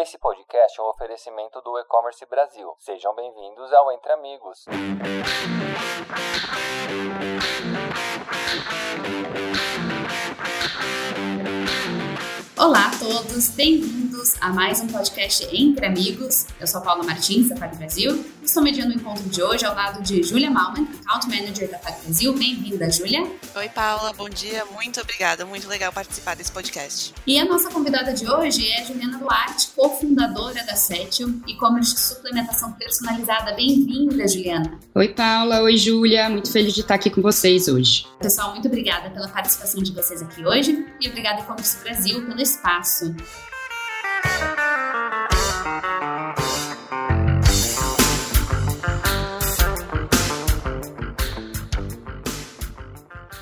Esse podcast é um oferecimento do E-Commerce Brasil. Sejam bem-vindos ao Entre Amigos. Olá a todos, bem-vindos a mais um podcast Entre Amigos. Eu sou a Paula Martins, da Pag Brasil. Estou mediando o encontro de hoje ao lado de Julia Malman, Account Manager da Pag Brasil. Bem-vinda, Julia. Oi, Paula, bom dia, muito obrigada, muito legal participar desse podcast. E a nossa convidada de hoje é Juliana Duarte, cofundadora da Setio, e-commerce de suplementação personalizada. Bem-vinda, Juliana. Oi, Paula, oi, Julia, muito feliz de estar aqui com vocês hoje. Pessoal, muito obrigada pela participação de vocês aqui hoje e obrigada E-commerce Brasil pelo espaço.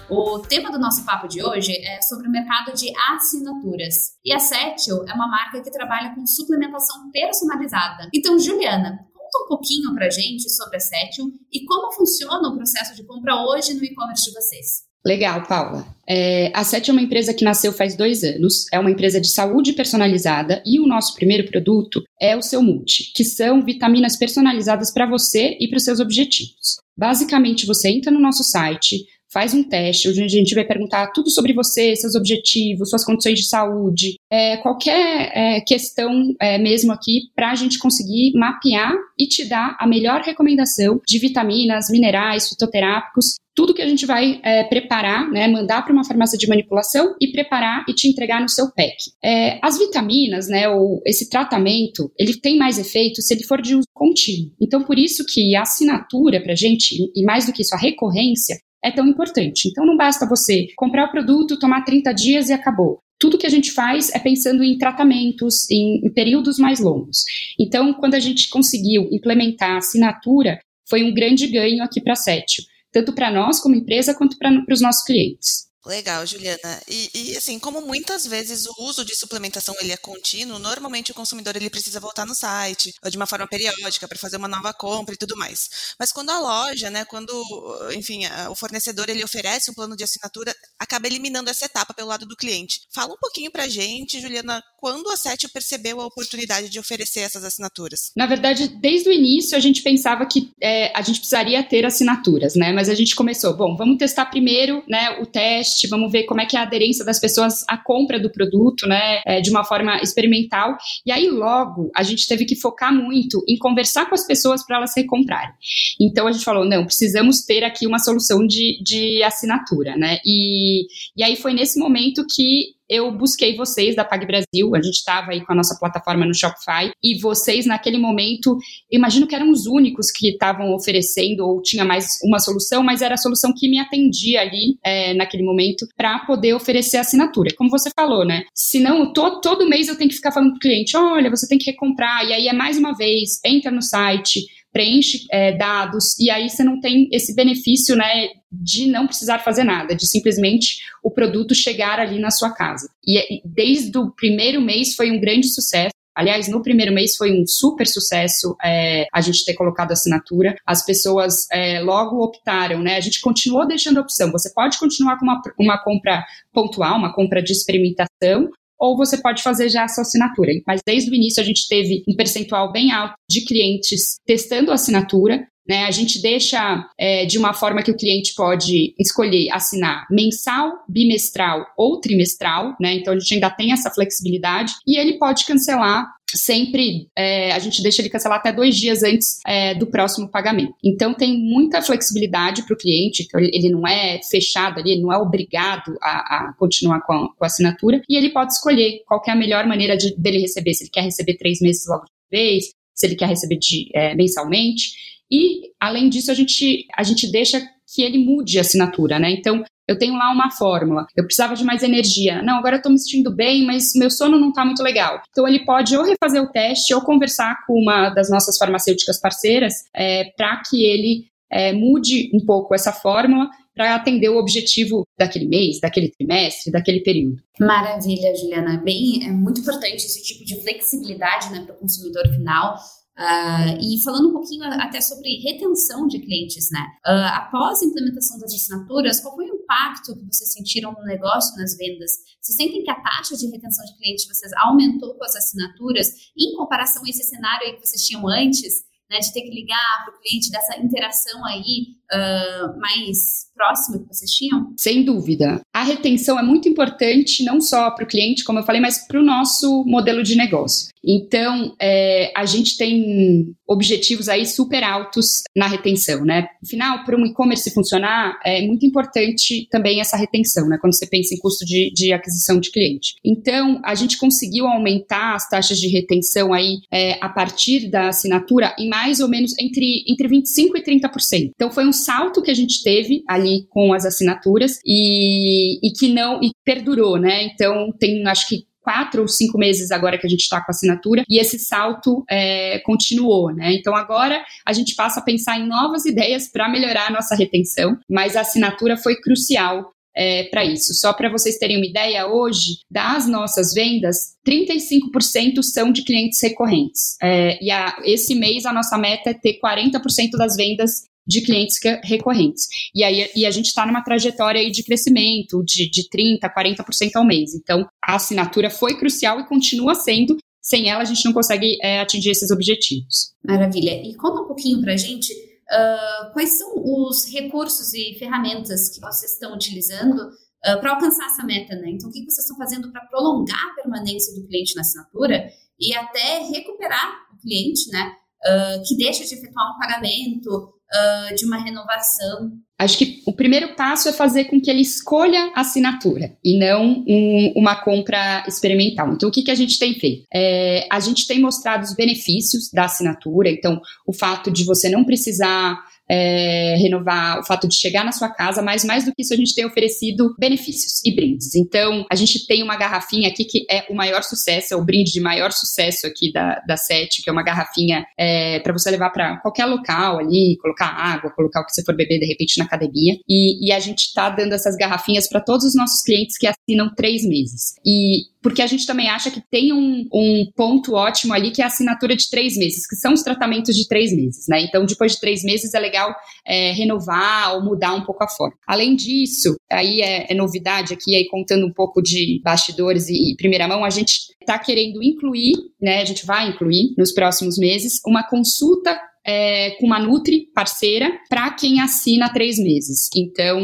O tema do nosso papo de hoje é sobre o mercado de assinaturas. E a Setio é uma marca que trabalha com suplementação personalizada. Então, Juliana, conta um pouquinho pra gente sobre a Setio e como funciona o processo de compra hoje no e-commerce de vocês. Legal, Paula. É, a SET é uma empresa que nasceu faz dois anos, é uma empresa de saúde personalizada e o nosso primeiro produto é o seu Multi, que são vitaminas personalizadas para você e para os seus objetivos. Basicamente, você entra no nosso site, faz um teste, onde a gente vai perguntar tudo sobre você, seus objetivos, suas condições de saúde, é, qualquer é, questão é, mesmo aqui, para a gente conseguir mapear e te dar a melhor recomendação de vitaminas, minerais, fitoterápicos tudo que a gente vai é, preparar, né, mandar para uma farmácia de manipulação e preparar e te entregar no seu pack. É, as vitaminas, né, ou esse tratamento, ele tem mais efeito se ele for de uso contínuo. Então, por isso que a assinatura para a gente, e mais do que isso, a recorrência, é tão importante. Então, não basta você comprar o produto, tomar 30 dias e acabou tudo que a gente faz é pensando em tratamentos, em, em, períodos mais longos. Então, quando a gente conseguiu implementar a assinatura, foi um grande ganho aqui para a Sétio tanto para nós como empresa quanto para os nossos clientes. Legal, Juliana. E, e, assim, como muitas vezes o uso de suplementação ele é contínuo, normalmente o consumidor ele precisa voltar no site ou de uma forma periódica para fazer uma nova compra e tudo mais. Mas quando a loja, né, quando, enfim, o fornecedor ele oferece um plano de assinatura, acaba eliminando essa etapa pelo lado do cliente. Fala um pouquinho para gente, Juliana, quando a Setio percebeu a oportunidade de oferecer essas assinaturas? Na verdade, desde o início a gente pensava que é, a gente precisaria ter assinaturas, né? Mas a gente começou, bom, vamos testar primeiro, né, o teste teste, vamos ver como é que é a aderência das pessoas à compra do produto, né, é, de uma forma experimental. E aí logo a gente teve que focar muito em conversar com as pessoas para elas recomprarem. Então a gente falou, não, precisamos ter aqui uma solução de, de assinatura, né? E, e aí foi nesse momento que eu busquei vocês da Pag Brasil, a gente estava aí com a nossa plataforma no Shopify, e vocês naquele momento, imagino que eram os únicos que estavam oferecendo ou tinha mais uma solução, mas era a solução que me atendia ali é, naquele momento para poder oferecer assinatura. Como você falou, né? Senão, to, todo mês eu tenho que ficar falando para o cliente: olha, você tem que recomprar, e aí é mais uma vez, entra no site, preenche é, dados, e aí você não tem esse benefício, né, de não precisar fazer nada, de simplesmente o produto chegar ali na sua casa. E desde o primeiro mês foi um grande sucesso. Aliás, no primeiro mês foi um super sucesso é, a gente ter colocado assinatura. As pessoas é, logo optaram, né? A gente continuou deixando a opção. Você pode continuar com uma, uma compra pontual, uma compra de experimentação, ou você pode fazer já a sua assinatura. Mas desde o início a gente teve um percentual bem alto de clientes testando a assinatura. Né, a gente deixa é, de uma forma que o cliente pode escolher assinar mensal, bimestral ou trimestral, né? Então a gente ainda tem essa flexibilidade e ele pode cancelar sempre é, a gente deixa ele cancelar até dois dias antes é, do próximo pagamento. Então tem muita flexibilidade para o cliente, então ele não é fechado ali, ele não é obrigado a, a continuar com a, com a, assinatura, e ele pode escolher qual é a melhor maneira de, dele receber, se ele quer receber três meses logo de vez, se ele quer receber de, é, mensalmente. E, além disso, a gente, a gente deixa que ele mude a assinatura, né? Então, eu tenho lá uma fórmula, eu precisava de mais energia. Não, agora eu tô me sentindo bem, mas meu sono não tá muito legal. Então ele pode ou refazer o teste ou conversar com uma das nossas farmacêuticas parceiras é, para que ele é, mude um pouco essa fórmula para atender o objetivo daquele mês, daquele trimestre, daquele período. Maravilha, Juliana. Bem, é muito importante esse tipo de flexibilidade né, para o consumidor final. Uh, e falando um pouquinho até sobre retenção de clientes, né? Uh, após a implementação das assinaturas, qual foi o impacto que vocês sentiram no negócio, nas vendas? Vocês sentem que a taxa de retenção de clientes vocês aumentou com as assinaturas em comparação a esse cenário que vocês tinham antes? né, de ter que ligar para o cliente, dessa interação aí uh, mais próxima que vocês tinham? Sem dúvida. A retenção é muito importante, não só para o cliente, como eu falei, mas para o nosso modelo de negócio. Então, é, a gente tem objetivos aí super altos na retenção, né? No final, para um e-commerce funcionar, é muito importante também essa retenção, né? Quando você pensa em custo de, de aquisição de cliente. Então, a gente conseguiu aumentar as taxas de retenção aí é, a partir da assinatura em mais ou menos entre, entre 25% e 30%. Então, foi um salto que a gente teve ali com as assinaturas e, e que não e perdurou, né? Então, tem acho que quatro ou cinco meses agora que a gente está com a assinatura e esse salto é, continuou, né? Então agora a gente passa a pensar em novas ideias para melhorar a nossa retenção, mas a assinatura foi crucial é, para isso. Só para vocês terem uma ideia, hoje, das nossas vendas, 35% são de clientes recorrentes. É, e a, esse mês a nossa meta é ter 40% das vendas de clientes recorrentes. E aí e a gente está numa trajetória aí de crescimento de, de 30%, 40% ao mês. Então, a assinatura foi crucial e continua sendo. Sem ela, a gente não consegue é, atingir esses objetivos. Maravilha. E conta um pouquinho para a gente uh, quais são os recursos e ferramentas que vocês estão utilizando uh, para alcançar essa meta, né? Então, o que vocês estão fazendo para prolongar a permanência do cliente na assinatura e até recuperar o cliente, né? Uh, que deixa de efetuar um pagamento uh, de uma renovação? Acho que o primeiro passo é fazer com que ele escolha a assinatura e não um, uma compra experimental. Então, o que, que a gente tem feito? É, a gente tem mostrado os benefícios da assinatura, então, o fato de você não precisar é, renovar o fato de chegar na sua casa, mas mais do que isso, a gente tem oferecido benefícios e brindes. Então, a gente tem uma garrafinha aqui que é o maior sucesso, é o brinde de maior sucesso aqui da, da SET, que é uma garrafinha é, para você levar para qualquer local ali, colocar água, colocar o que você for beber de repente na academia. E, e a gente está dando essas garrafinhas para todos os nossos clientes que assinam três meses. E porque a gente também acha que tem um, um ponto ótimo ali que é a assinatura de três meses, que são os tratamentos de três meses, né? Então, depois de três meses é legal é, renovar ou mudar um pouco a forma. Além disso, aí é, é novidade aqui, aí contando um pouco de bastidores e, e primeira mão, a gente está querendo incluir, né? A gente vai incluir nos próximos meses uma consulta é, com uma Nutri parceira para quem assina três meses. Então,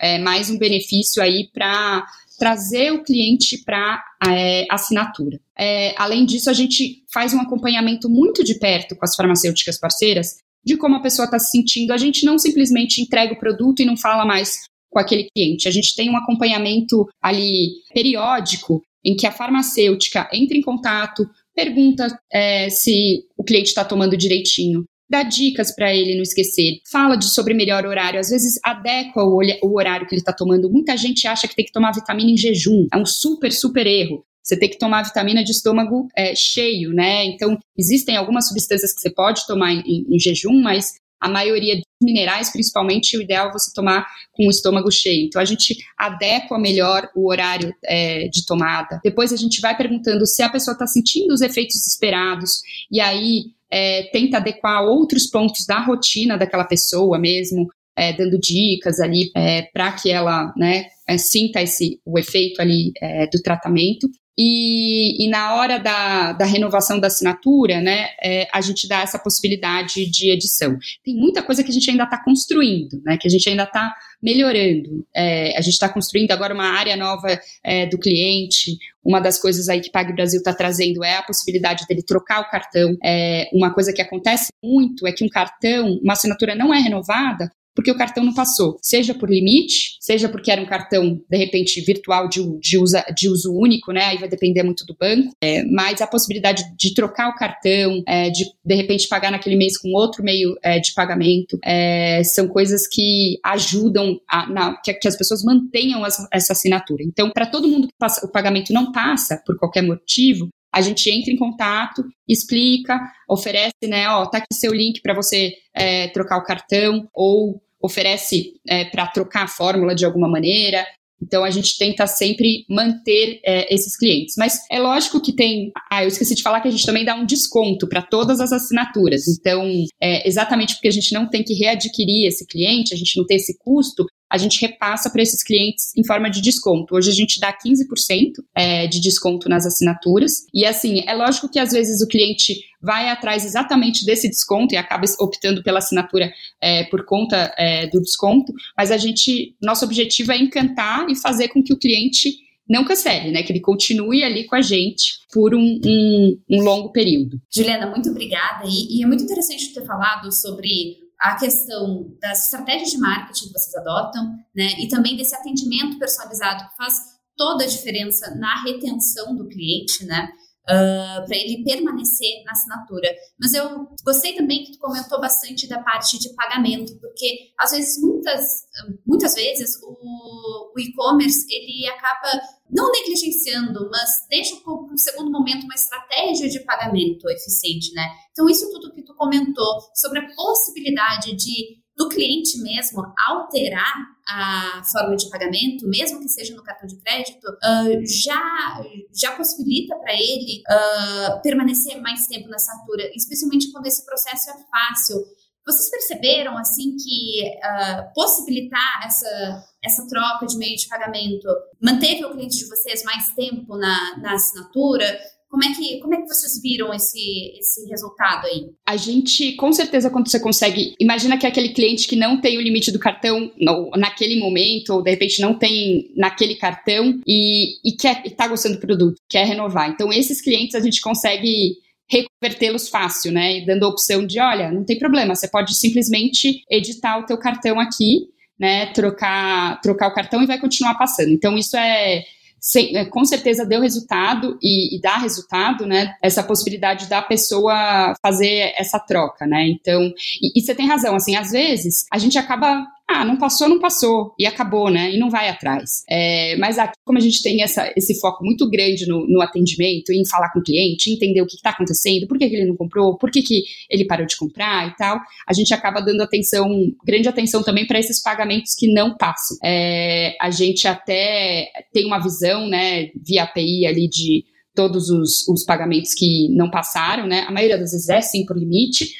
é mais um benefício aí para trazer o cliente para é, assinatura. É, além disso, a gente faz um acompanhamento muito de perto com as farmacêuticas parceiras de como a pessoa está se sentindo. A gente não simplesmente entrega o produto e não fala mais com aquele cliente. A gente tem um acompanhamento ali periódico em que a farmacêutica entra em contato, pergunta é, se o cliente está tomando direitinho, dá dicas para ele não esquecer, fala de sobre melhor horário, às vezes adequa o, o horário que ele está tomando. Muita gente acha que tem que tomar vitamina em jejum, é um super, super erro. Você tem que tomar vitamina de estômago é, cheio, né? Então, existem algumas substâncias que você pode tomar em, em, em jejum, mas a maioria dos minerais, principalmente, o ideal é você tomar com o estômago cheio. Então, a gente adequa melhor o horário é, de tomada. Depois, a gente vai perguntando se a pessoa está sentindo os efeitos esperados, e aí é, tenta adequar outros pontos da rotina daquela pessoa mesmo, é, dando dicas ali é, para que ela né, é, sinta esse, o efeito ali é, do tratamento. E, e, na hora da, da, renovação da assinatura, né, é, a gente dá essa possibilidade de edição. Tem muita coisa que a gente ainda está construindo, né, que a gente ainda está melhorando. É, a gente está construindo agora uma área nova é, do cliente. Uma das coisas aí que Pague Brasil está trazendo é a possibilidade dele trocar o cartão. É, uma coisa que acontece muito é que um cartão, uma assinatura não é renovada porque o cartão não passou, seja por limite, seja porque era um cartão, de repente, virtual de, de, usa, de uso único, né? Aí vai depender muito do banco, é, mas a possibilidade de trocar o cartão, é, de de repente pagar naquele mês com outro meio é, de pagamento, é, são coisas que ajudam a, na, que, que, as pessoas mantenham as, essa assinatura. Então, para todo mundo que passa, o pagamento não passa por qualquer motivo, a gente entra em contato, explica, oferece, né, ó, tá aqui seu link para você é, trocar o cartão, ou oferece é, para trocar a fórmula de alguma maneira. Então a gente tenta sempre manter é, esses clientes. Mas é lógico que tem. Ah, eu esqueci de falar que a gente também dá um desconto para todas as assinaturas. Então, é, exatamente porque a gente não tem que readquirir esse cliente, a gente não tem esse custo, a gente repassa para esses clientes em forma de desconto. Hoje a gente dá 15% é, de desconto nas assinaturas. E assim, é lógico que às vezes o cliente vai atrás exatamente desse desconto e acaba optando pela assinatura é, por conta é, do desconto, mas a gente, nosso objetivo é encantar e fazer com que o cliente não cancele, né? Que ele continue ali com a gente por um, um, um longo período. Juliana, muito obrigada. E, e, é muito interessante ter falado sobre a questão das estratégias de marketing que vocês adotam, né? E também desse atendimento personalizado que faz toda a diferença na retenção do cliente, né? Uh, ah, para ele permanecer na assinatura. Mas eu gostei também que tu comentou bastante da parte de pagamento, porque às vezes, muitas, muitas vezes, o, o e-commerce ele acaba não negligenciando, mas deixa para um segundo momento uma estratégia de pagamento eficiente, né? Então, isso tudo que tu comentou sobre a possibilidade de do cliente mesmo alterar a forma de pagamento, mesmo que seja no cartão de crédito, uh, já, já possibilita para ele uh, permanecer mais tempo na assinatura, especialmente quando esse processo é fácil. Vocês perceberam assim que uh, possibilitar essa, essa troca de meio de pagamento manteve o cliente de vocês mais tempo na, na assinatura? Como é que, como é que vocês viram esse, esse resultado aí? A gente, com certeza, quando você consegue. Imagina que é aquele cliente que não tem o limite do cartão no, naquele momento, ou de repente não tem naquele cartão e, e quer está gostando do produto, quer renovar. Então, esses clientes a gente consegue reconvertê-los fácil, né? Dando a opção de, olha, não tem problema, você pode simplesmente editar o teu cartão aqui, né? Trocar, trocar o cartão e vai continuar passando. Então, isso é, com certeza deu resultado e, e, dá resultado, né? Essa possibilidade da pessoa fazer essa troca, né? Então, e, e você tem razão, assim, às vezes a gente acaba ah, não passou, não passou, e acabou, né? E não vai atrás. É, mas aqui, como a gente tem essa, esse foco muito grande no, no atendimento, em falar com o cliente, entender o que está acontecendo, por que, que, ele não comprou, por que, que ele parou de comprar e tal, a gente acaba dando atenção, grande atenção também para esses pagamentos que não passam. É, a gente até tem uma visão, né, via API ali de todos os, os pagamentos que não passaram, né? A maioria das vezes é sim por limite.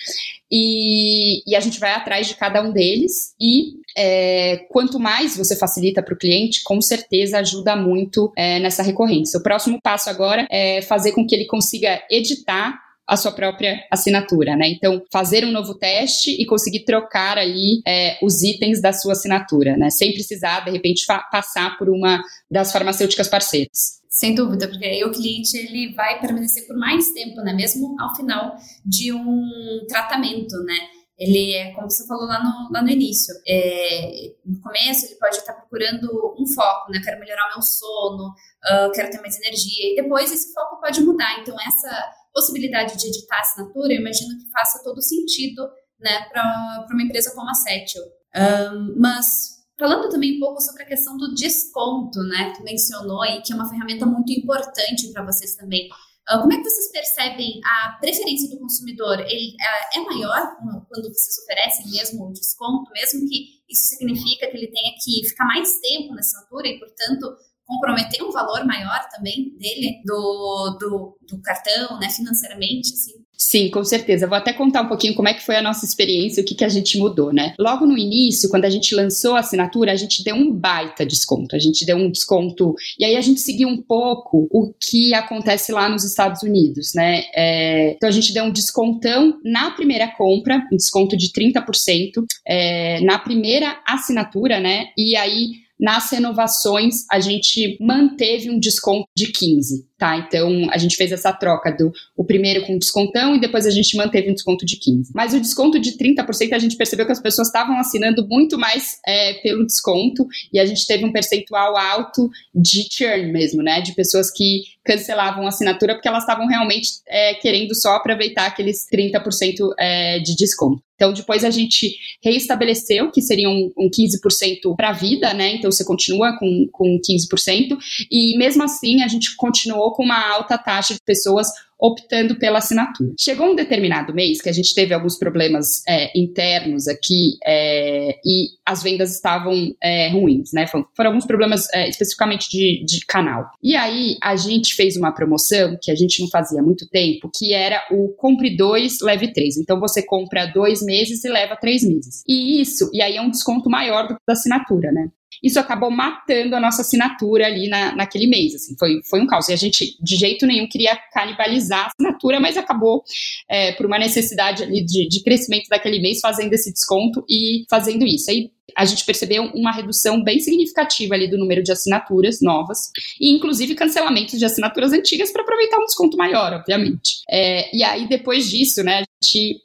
E, e, a gente vai atrás de cada um deles e é, quanto mais você facilita para o cliente, com certeza ajuda muito é, nessa recorrência. O próximo passo agora é fazer com que ele consiga editar a sua própria assinatura, né? Então, fazer um novo teste e conseguir trocar ali é, os itens da sua assinatura, né? Sem precisar, de repente, passar por uma das farmacêuticas parceiras. Sem dúvida, porque aí o cliente ele vai permanecer por mais tempo, né? Mesmo ao final de um tratamento, né? Ele é, como você falou lá no, lá no início, é, no começo ele pode estar procurando um foco, né? Quero melhorar meu sono, uh, quero ter mais energia, e depois esse foco pode mudar. Então, essa possibilidade de editar assinatura, eu imagino que faça todo sentido, né, para uma empresa como a Settle. Um, mas falando também um pouco sobre a questão do desconto, né, que mencionou e que é uma ferramenta muito importante para vocês também. Como é que vocês percebem a preferência do consumidor? Ele uh, é maior quando vocês oferecem mesmo o desconto, mesmo que isso significa que ele tenha que ficar mais tempo na assinatura e, portanto, comprometer um valor maior também dele, do, do, do cartão, né, financeiramente, assim. Sim, com certeza. Vou até contar um pouquinho como é que foi a nossa experiência, o que, que a gente mudou, né? Logo no início, quando a gente lançou a assinatura, a gente deu um baita desconto. A gente deu um desconto. E aí a gente seguiu um pouco o que acontece lá nos Estados Unidos, né? É, então a gente deu um descontão na primeira compra, um desconto de 30% é, na primeira assinatura, né? E aí nas renovações, a gente manteve um desconto de 15, tá? Então, a gente fez essa troca do o primeiro com descontão e depois a gente manteve um desconto de 15. Mas o desconto de 30% a gente percebeu que as pessoas estavam assinando muito mais é, pelo desconto e a gente teve um percentual alto de churn mesmo, né? De pessoas que cancelavam a assinatura porque elas estavam realmente é, querendo só aproveitar aqueles 30% é, de desconto. Então, depois a gente reestabeleceu que seria um, um 15% para a vida, né? Então, você continua com, com 15%, e mesmo assim a gente continuou com uma alta taxa de pessoas optando pela assinatura. Chegou um determinado mês que a gente teve alguns problemas é, internos aqui é, e as vendas estavam é, ruins, né? Foram, foram alguns problemas é, especificamente de, de, canal. E aí a gente fez uma promoção que a gente não fazia há muito tempo, que era o compre dois, leve três. Então você compra dois meses e leva três meses. E isso, e aí é um desconto maior do que da assinatura, né? Isso acabou matando a nossa assinatura ali na, naquele mês, assim, foi, foi um caos, e a gente de jeito nenhum queria canibalizar a assinatura, mas acabou é, por uma necessidade ali de, de crescimento daquele mês fazendo esse desconto e fazendo isso, aí a gente percebeu uma redução bem significativa ali do número de assinaturas novas e inclusive cancelamentos de assinaturas antigas para aproveitar um desconto maior, obviamente. É, e aí depois disso, né, a gente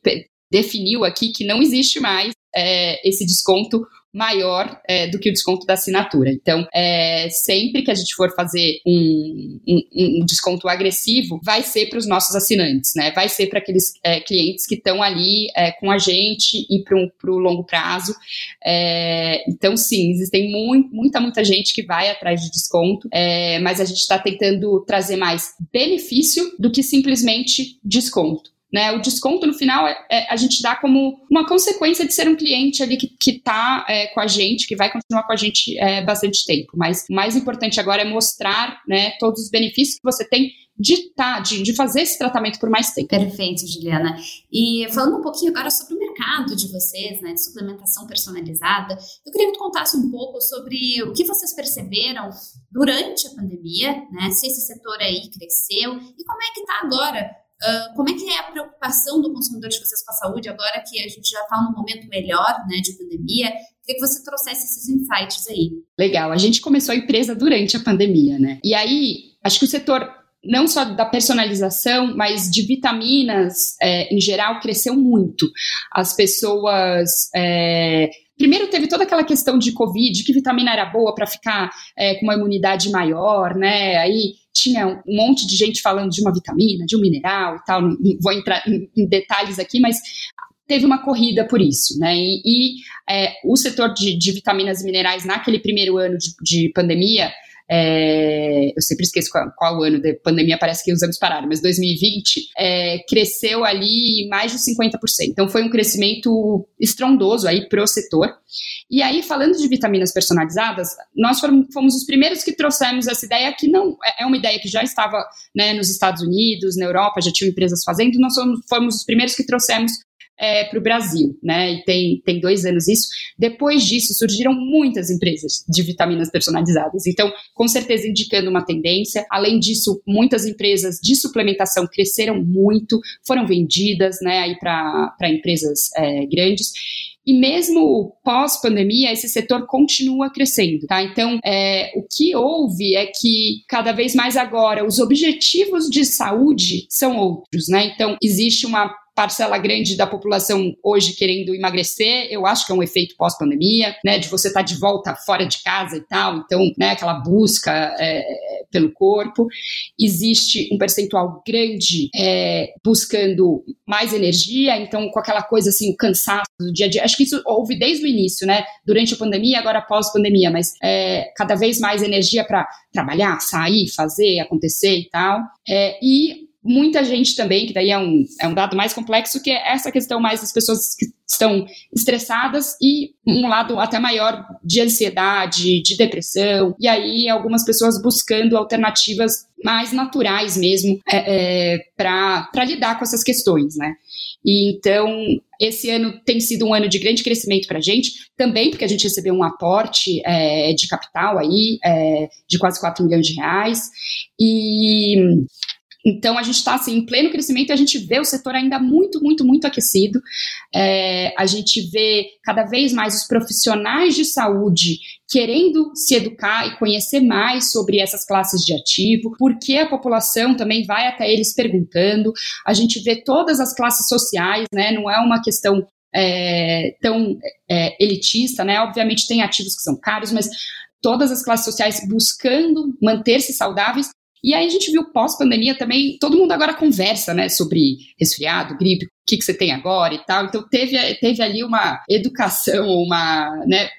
definiu aqui que não existe mais é, esse desconto maior é, do que o desconto da assinatura. Então, é, sempre que a gente for fazer um, um, um desconto agressivo, vai ser para os nossos assinantes, né? Vai ser para aqueles é, clientes que estão ali é, com a gente e para o longo prazo. É, então, sim, existem muito, muita, muita gente que vai atrás de desconto, é, mas a gente está tentando trazer mais benefício do que simplesmente desconto. Né? O desconto no final é, é, a gente dá como uma consequência de ser um cliente ali que está é, com a gente, que vai continuar com a gente é, bastante tempo. Mas o mais importante agora é mostrar né, todos os benefícios que você tem de, tá, de, de fazer esse tratamento por mais tempo. Perfeito, Juliana. E falando um pouquinho agora sobre o mercado de vocês, né, de suplementação personalizada, eu queria que tu contasse um pouco sobre o que vocês perceberam durante a pandemia, né, se esse setor aí cresceu e como é que está agora Uh, como é que é a preocupação do consumidor de vocês com a saúde agora que a gente já está num momento melhor, né, de pandemia? Queria que você trouxesse esses insights aí. Legal. A gente começou a empresa durante a pandemia, né? E aí, acho que o setor não só da personalização, mas de vitaminas é, em geral cresceu muito. As pessoas é, Primeiro teve toda aquela questão de Covid, que vitamina era boa para ficar é, com uma imunidade maior, né? Aí tinha um monte de gente falando de uma vitamina, de um mineral e tal. Não vou entrar em, detalhes aqui, mas teve uma corrida por isso, né? E, e é, o setor de, de, vitaminas e minerais naquele primeiro ano de, de pandemia é, eu sempre esqueço qual, qual, ano da pandemia, parece que os anos pararam, mas 2020 é, cresceu ali mais de 50%. Então foi um crescimento estrondoso aí para o setor. E aí, falando de vitaminas personalizadas, nós fomos os primeiros que trouxemos essa ideia, que não é, é uma ideia que já estava né, nos Estados Unidos, na Europa, já tinham empresas fazendo, nós fomos, fomos os primeiros que trouxemos é, para o Brasil, né? E tem, tem dois anos isso. Depois disso, surgiram muitas empresas de vitaminas personalizadas. Então, com certeza, indicando uma tendência. Além disso, muitas empresas de suplementação cresceram muito, foram vendidas, né, para empresas é, grandes. E mesmo pós-pandemia, esse setor continua crescendo, tá? Então, é, o que houve é que cada vez mais agora os objetivos de saúde são outros, né? Então, existe uma parcela grande da população hoje querendo emagrecer, eu acho que é um efeito pós-pandemia, né, de você estar tá de volta fora de casa e tal, então, né, aquela busca é, pelo corpo. Existe um percentual grande é, buscando mais energia, então, com aquela coisa assim, o cansaço do dia a dia. Acho que isso houve desde o início, né, durante a pandemia, agora pós-pandemia, mas é, cada vez mais energia para trabalhar, sair, fazer, acontecer e tal. É, e muita gente também, que daí é um, é um dado mais complexo, que é essa questão mais das pessoas que estão estressadas e um lado até maior de ansiedade, de depressão, e aí algumas pessoas buscando alternativas mais naturais mesmo é, é, para lidar com essas questões, né? E então, esse ano tem sido um ano de grande crescimento para a gente, também porque a gente recebeu um aporte é, de capital aí, é, de quase 4 milhões de reais, e então, a gente está assim, em pleno crescimento e a gente vê o setor ainda muito, muito, muito aquecido. É, a gente vê cada vez mais os profissionais de saúde querendo se educar e conhecer mais sobre essas classes de ativo, porque a população também vai até eles perguntando. A gente vê todas as classes sociais, né? Não é uma questão é, tão é, elitista, né? Obviamente tem ativos que são caros, mas todas as classes sociais buscando manter-se saudáveis e aí a gente viu pós-pandemia também, todo mundo agora conversa, né, sobre resfriado, gripe, o que, que você tem agora e tal. Então teve, teve ali uma educação, uma, né,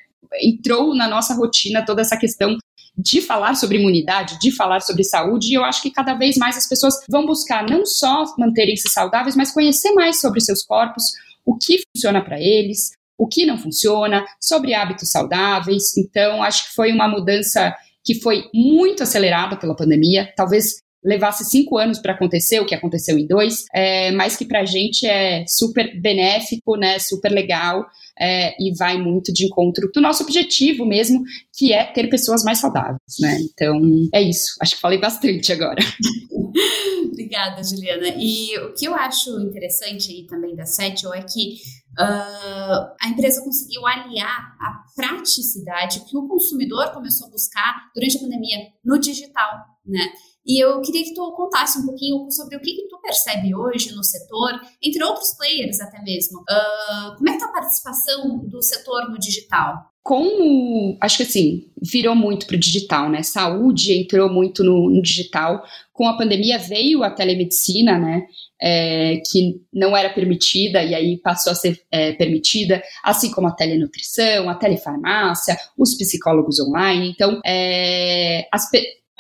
entrou na nossa rotina toda essa questão de falar sobre imunidade, de falar sobre saúde, e eu acho que cada vez mais as pessoas vão buscar não só manterem-se saudáveis, mas conhecer mais sobre seus corpos, o que funciona para eles, o que não funciona, sobre hábitos saudáveis. Então, acho que foi uma mudança que foi muito acelerada pela pandemia, talvez levasse cinco anos para acontecer, o que aconteceu em dois, é, mas que para a gente é super benéfico, né, super legal é, e vai muito de encontro do nosso objetivo mesmo, que é ter pessoas mais saudáveis, né? Então é isso. Acho que falei bastante agora. Obrigada, Juliana. E o que eu acho interessante aí também da Settle é que Uh, a empresa conseguiu aliar a praticidade que o consumidor começou a buscar durante a pandemia no digital, né? E eu queria que tu contasse um pouquinho sobre o que, que tu percebe hoje no setor, entre outros players até mesmo. Uh, como é que tá a participação do setor no digital? Como, acho que assim, virou muito para o digital, né? Saúde entrou muito no, no, digital. Com a pandemia veio a telemedicina, né? É, que não era permitida e aí passou a ser é, permitida, assim como a telenutrição, a telefarmácia, os psicólogos online. Então, é, as,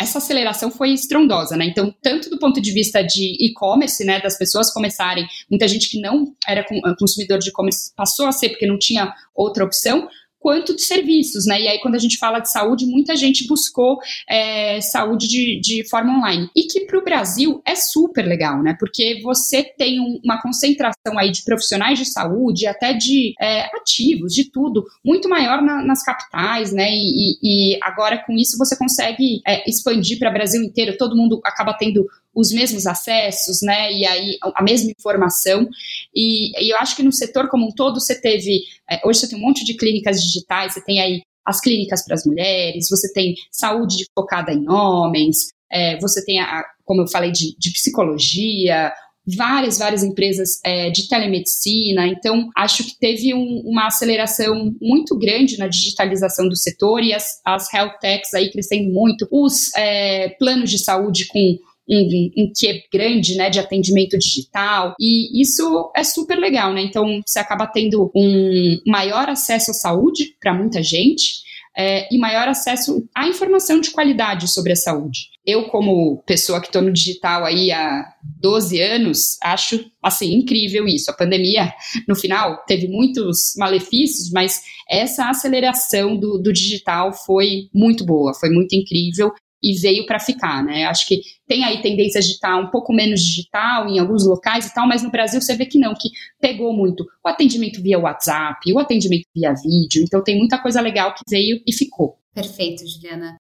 essa aceleração foi estrondosa, né? Então, tanto do ponto de vista de e-commerce, né, das pessoas começarem, muita gente que não era consumidor de e-commerce passou a ser porque não tinha outra opção, quanto de serviços, né? E aí, quando a gente fala de saúde, muita gente buscou é, saúde de, de forma online. E que para o Brasil é super legal, né? Porque você tem um, uma concentração aí de profissionais de saúde, até de é, ativos, de tudo, muito maior na, nas capitais, né? E, e, agora com isso você consegue é, expandir para o Brasil inteiro, todo mundo acaba tendo os mesmos acessos, né? E aí a mesma informação. E, e eu acho que no setor como um todo você teve. É, hoje você tem um monte de clínicas digitais, você tem aí as clínicas para as mulheres, você tem saúde focada em homens, é, você tem, a, como eu falei, de, de psicologia, várias, várias empresas é, de telemedicina. Então, acho que teve um, uma aceleração muito grande na digitalização do setor e as, as health techs aí crescendo muito, os é, planos de saúde com um, um que grande, né, de atendimento digital, e isso é super legal, né? Então, você acaba tendo um maior acesso à saúde para muita gente, é, e maior acesso à informação de qualidade sobre a saúde. Eu, como pessoa que estou no digital aí há 12 anos, acho, assim, incrível isso. A pandemia, no final, teve muitos malefícios, mas essa aceleração do, do digital foi muito boa, foi muito incrível e veio para ficar, né? Acho que tem aí tendências de estar um pouco menos digital em alguns locais e tal, mas no Brasil você vê que não, que pegou muito o atendimento via WhatsApp, o atendimento via vídeo, então tem muita coisa legal que veio e ficou. Perfeito, Juliana.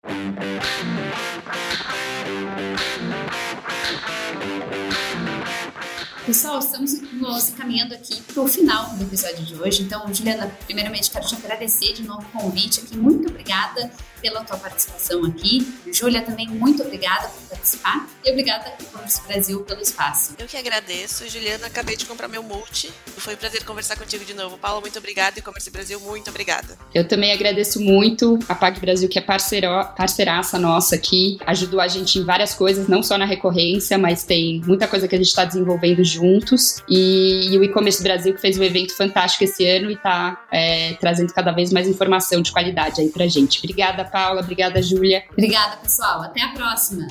Pessoal, estamos nos encaminhando aqui para o final do episódio de hoje. Então, Juliana, primeiramente quero te agradecer de novo o convite aqui. Muito obrigada pela tua participação aqui. Júlia, também muito obrigada por participar. E obrigada ao Commerce Brasil pelo espaço. Eu que agradeço. Juliana, acabei de comprar meu multi. Foi um prazer conversar contigo de novo. Paulo, muito obrigada. E Commerce Brasil, muito obrigada. Eu também agradeço muito a Pag Brasil, que é parceiro, parceiraça nossa aqui. Ajudou a gente em várias coisas, não só na recorrência, mas tem muita coisa que a gente está desenvolvendo juntos. E, e o E-Commerce Brasil, que fez um evento fantástico esse ano e está é, trazendo cada vez mais informação de qualidade aí pra gente. Obrigada, Paula, obrigada, Júlia. Obrigada, pessoal. Até a próxima.